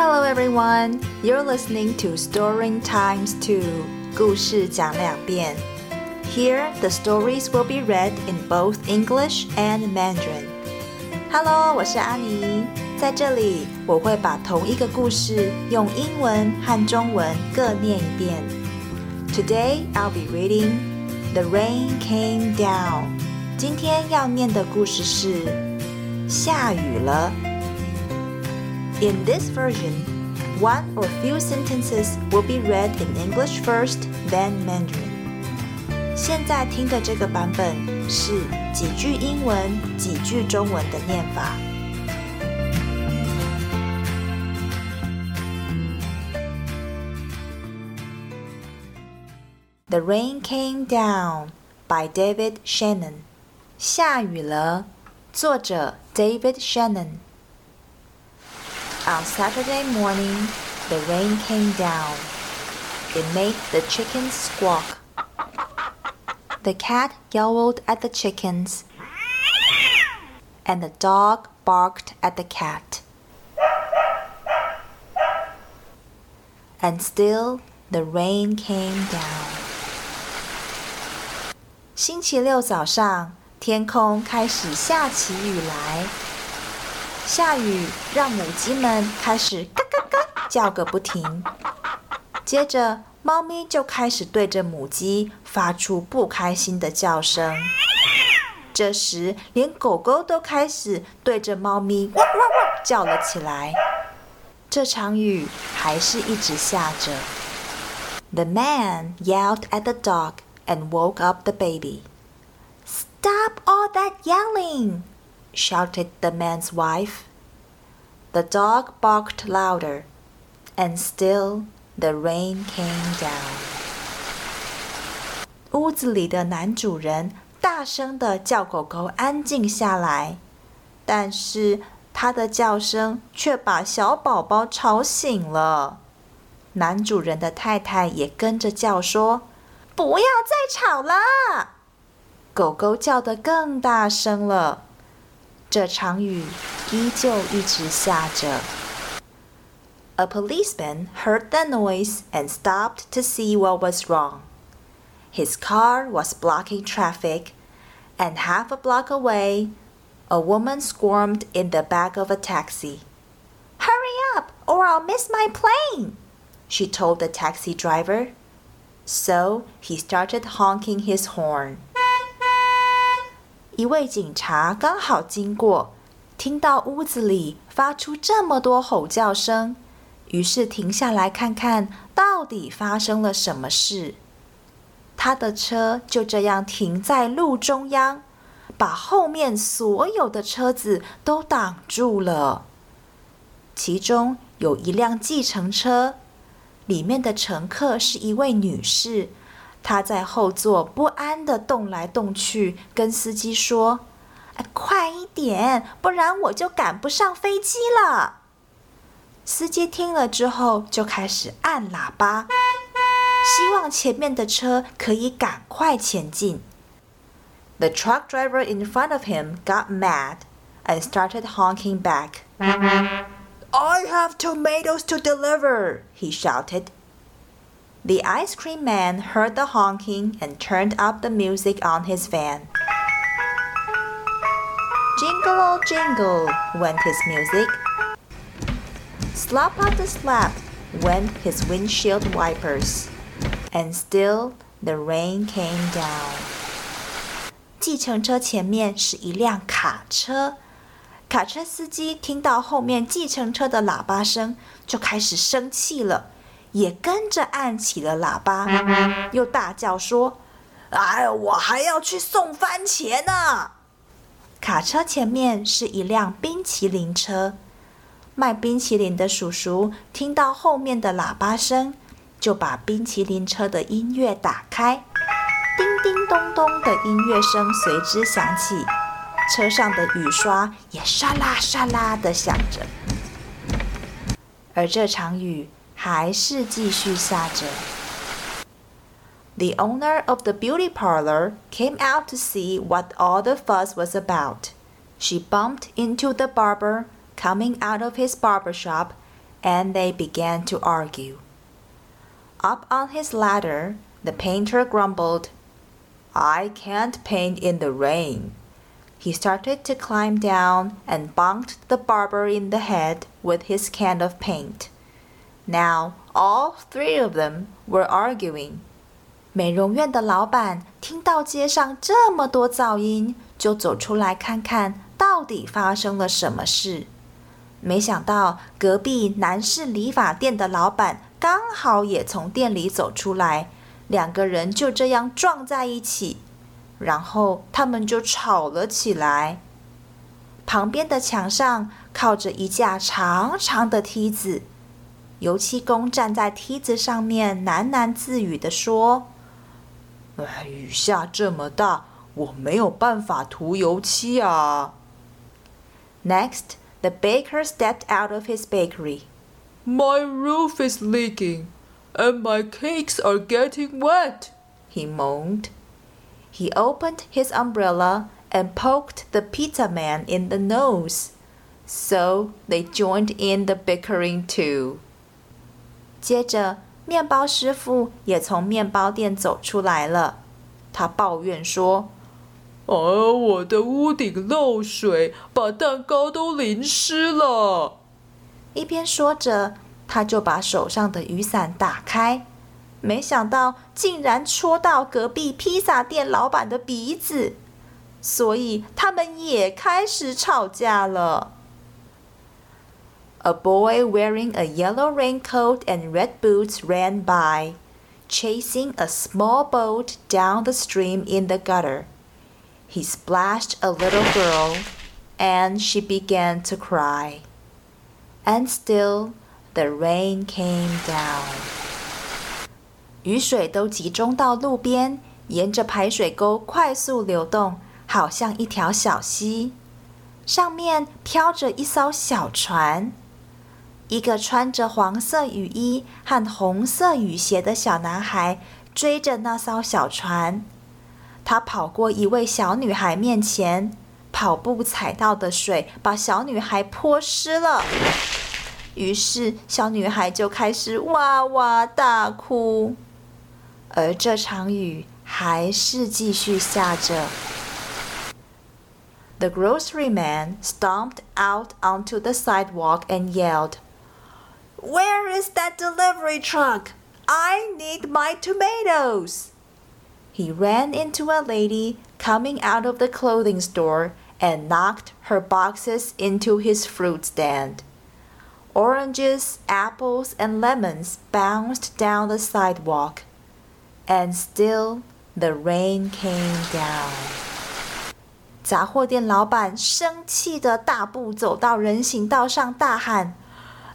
Hello everyone, you're listening to Story Times 2, 故事讲两遍. Here, the stories will be read in both English and Mandarin. Hello，我是阿妮，在这里我会把同一个故事用英文和中文各念一遍。Today I'll be reading The Rain Came Down。今天要念的故事是下雨了。 In this version, one or few sentences will be read in English first, then Mandarin. 现在听的这个版本是几句英文、几句中文的念法。The Rain Came Down by David Shannon. 下雨了，作者 David Shannon。 on Saturday morning, the rain came down. It made the chickens squawk. The cat yowled at the chickens, and the dog barked at the cat. And still the rain came down. 星期六早上，天空开始下起雨来。 下雨让母鸡们开始嘎嘎嘎叫个不停，接着猫咪就开始对着母鸡发出不开心的叫声。这时，连狗狗都开始对着猫咪汪汪汪叫了起来。这场雨还是一直下着。The man yelled at the dog and woke up the baby. Stop all that yelling! shouted the man's wife. The dog barked louder, and still the rain came down. 屋子里的男主人大声的叫狗狗安静下来，但是他的叫声却把小宝宝吵醒了。男主人的太太也跟着叫说：“不要再吵了！”狗狗叫得更大声了。 这场雨依旧一直下着。A policeman heard the noise and stopped to see what was wrong. His car was blocking traffic, and half a block away, a woman squirmed in the back of a taxi. Hurry up, or I'll miss my plane, she told the taxi driver. So he started honking his horn. 一位警察刚好经过，听到屋子里发出这么多吼叫声，于是停下来看看到底发生了什么事。他的车就这样停在路中央，把后面所有的车子都挡住了。其中有一辆计程车，里面的乘客是一位女士。他在后座不安的动来动去，跟司机说：“快一点，不然我就赶不上飞机了。”司机听了之后，就开始按喇叭，希望前面的车可以赶快前进。The truck driver in front of him got mad and started honking back. I have tomatoes to deliver, he shouted. The ice cream man heard the honking and turned up the music on his van. Jingle oh jingle went his music. Slap the slap went his windshield wipers. And still the rain came down. 计程车前面是一辆卡车，卡车司机听到后面计程车的喇叭声，就开始生气了。 也跟着按起了喇叭，又大叫说：“哎，我还要去送番茄呢！”卡车前面是一辆冰淇淋车，卖冰淇淋的叔叔听到后面的喇叭声，就把冰淇淋车的音乐打开，叮叮咚咚的音乐声随之响起，车上的雨刷也沙啦沙啦的响着，而这场雨。还是继续下着。The owner of the beauty parlor came out to see what all the fuss was about. She bumped into the barber coming out of his barber shop and they began to argue. Up on his ladder, the painter grumbled, I can't paint in the rain. He started to climb down and bonked the barber in the head with his can of paint. Now all three of them were arguing. 美容院的老板听到街上这么多噪音，就走出来看看到底发生了什么事。没想到隔壁男士理发店的老板刚好也从店里走出来，两个人就这样撞在一起，然后他们就吵了起来。旁边的墙上靠着一架长长的梯子。油漆工站在梯子上面，喃喃自语地说：“哎，雨下这么大，我没有办法涂油漆啊。” Next, the baker stepped out of his bakery. My roof is leaking, and my cakes are getting wet, he moaned. He opened his umbrella and poked the pizza man in the nose. So they joined in the bickering too. 接着，面包师傅也从面包店走出来了。他抱怨说：“哦，我的屋顶漏水，把蛋糕都淋湿了。”一边说着，他就把手上的雨伞打开，没想到竟然戳到隔壁披萨店老板的鼻子，所以他们也开始吵架了。A boy wearing a yellow raincoat and red boots ran by, chasing a small boat down the stream in the gutter. He splashed a little girl, and she began to cry. And still the rain came down. 雨水都集中到路边，沿着排水沟快速流动，好像一条小溪。上面飘着一艘小船。 一个穿着黄色雨衣和红色雨鞋的小男孩追着那艘小船，他跑过一位小女孩面前，跑步踩到的水把小女孩泼湿了，于是小女孩就开始哇哇大哭，而这场雨还是继续下着。The grocery man stomped out onto the sidewalk and yelled. Where is that delivery truck? I need my tomatoes. He ran into a lady coming out of the clothing store and knocked her boxes into his fruit stand. Oranges, apples, and lemons bounced down the sidewalk. And still the rain came down. 杂货店老板生气的大步走到人行道上，大喊：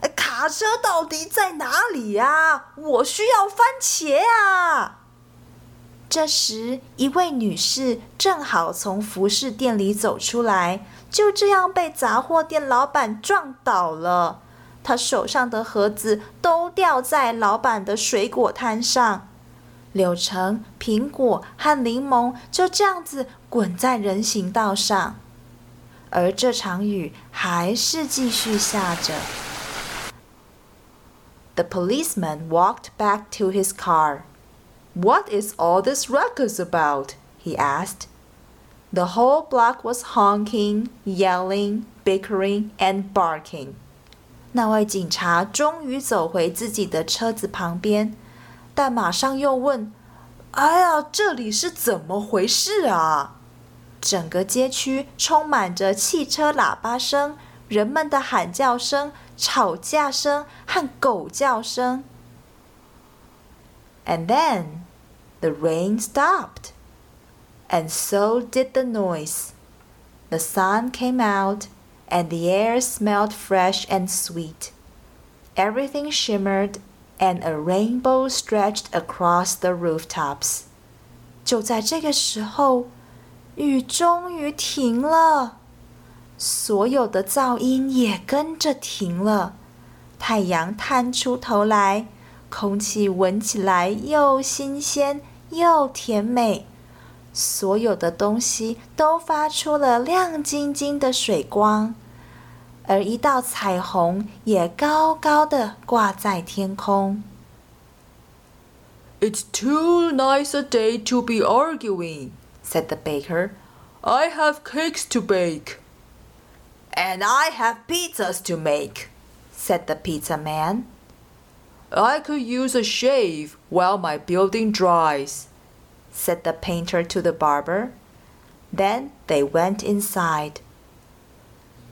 卡车到底在哪里呀？我需要番茄啊！这时，一位女士正好从服饰店里走出来，就这样被杂货店老板撞倒了。她手上的盒子都掉在老板的水果摊上，柳橙、苹果和柠檬就这样子滚在人行道上，而这场雨还是继续下着。The policeman walked back to his car. What is all this ruckus about? he asked. The whole block was honking, yelling, bickering, and barking. 那位警察终于走回自己的车子旁边，但马上又问：“哎呀，这里是怎么回事啊？”整个街区充满着汽车喇叭声、 人们的喊叫声。吵架声和狗叫声。And then the rain stopped, and so did the noise. The sun came out, and the air smelled fresh and sweet. Everything shimmered, and a rainbow stretched across the rooftops. 就在这个时候，雨终于停了。 所有的噪音也跟着停了，太阳探出头来，空气闻起来又新鲜又甜美，所有的东西都发出了亮晶晶的水光，而一道彩虹也高高的挂在天空。It's too nice a day to be arguing, said the baker. I have cakes to bake. And I have pizzas to make, said the pizza man. I could use a shave while my building dries, said the painter to the barber. Then they went inside.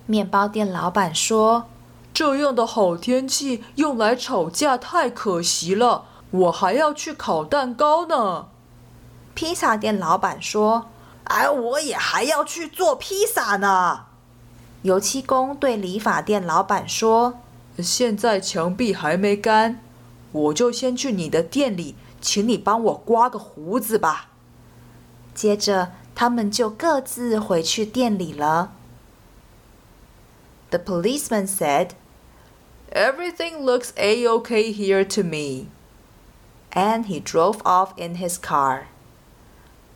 面包店老板说：“这样的好天气用来吵架太可惜了，我还要去烤蛋糕呢。”披萨店老板说：“哎，我也还要去做披萨呢。” 油漆工对理发店老板说：“现在墙壁还没干，我就先去你的店里，请你帮我刮个胡子吧。”接着，他们就各自回去店里了。The policeman said, Everything looks a okay here to me. And he drove off in his car.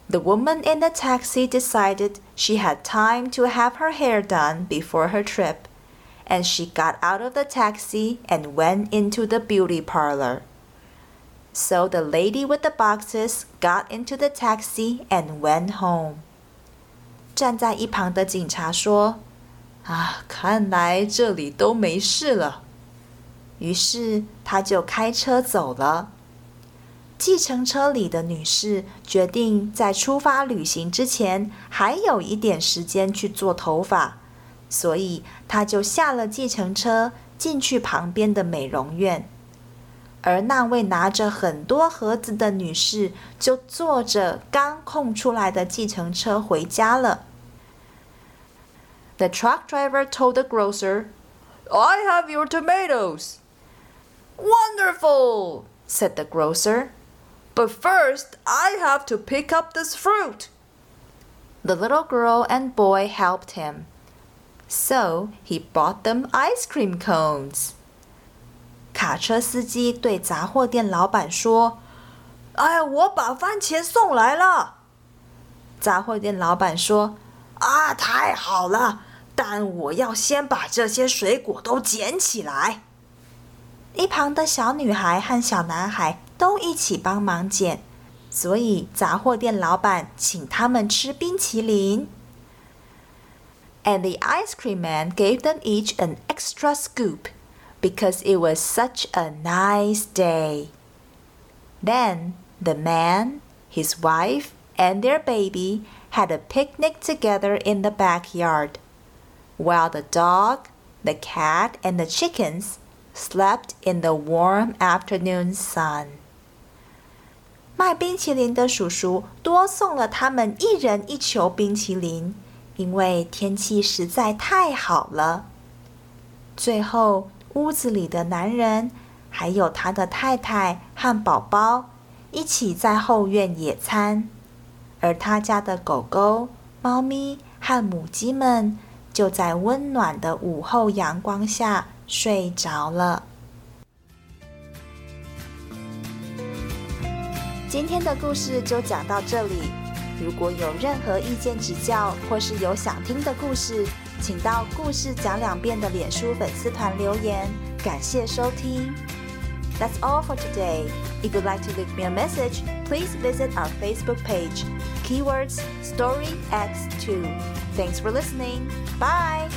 The woman in the taxi decided she had time to have her hair done before her trip, and she got out of the taxi and went into the beauty parlor. So the lady with the boxes got into the taxi and went home. 站在一旁的警察说。啊，看来这里都没事了。于是他就开车走了。 计程车里的女士决定在出发旅行之前还有一点时间去做头发，所以她就下了计程车，进去旁边的美容院。而那位拿着很多盒子的女士就坐着刚空出来的计程车回家了。The truck driver told the grocer, I have your tomatoes. Wonderful, said the grocer. But first, I have to pick up this fruit. The little girl and boy helped him. So he bought them ice cream cones. 卡车司机对杂货店老板说：“哎，我把番茄送来了。”杂货店老板说：“啊，太好了！但我要先把这些水果都捡起来。一旁的小女孩和小男孩 都一起帮忙捡，所以杂货店老板请他们吃冰淇淋。And the ice cream man gave them each an extra scoop because it was such a nice day. Then the man, his wife, and their baby had a picnic together in the backyard while the dog, the cat, and the chickens slept in the warm afternoon sun. 卖冰淇淋的叔叔多送了他们一人一球冰淇淋，因为天气实在太好了。最后，屋子里的男人还有他的太太和宝宝一起在后院野餐，而他家的狗狗、猫咪和母鸡们。就在温暖的午后阳光下睡着了。今天的故事就讲到这里。如果有任何意见指教，或是有想听的故事，请到“故事讲两遍”的脸书粉丝团留言。感谢收听。That's all for today. If you'd like to leave me a message, please visit our Facebook page. Keywords Story X2. Thanks for listening. Bye.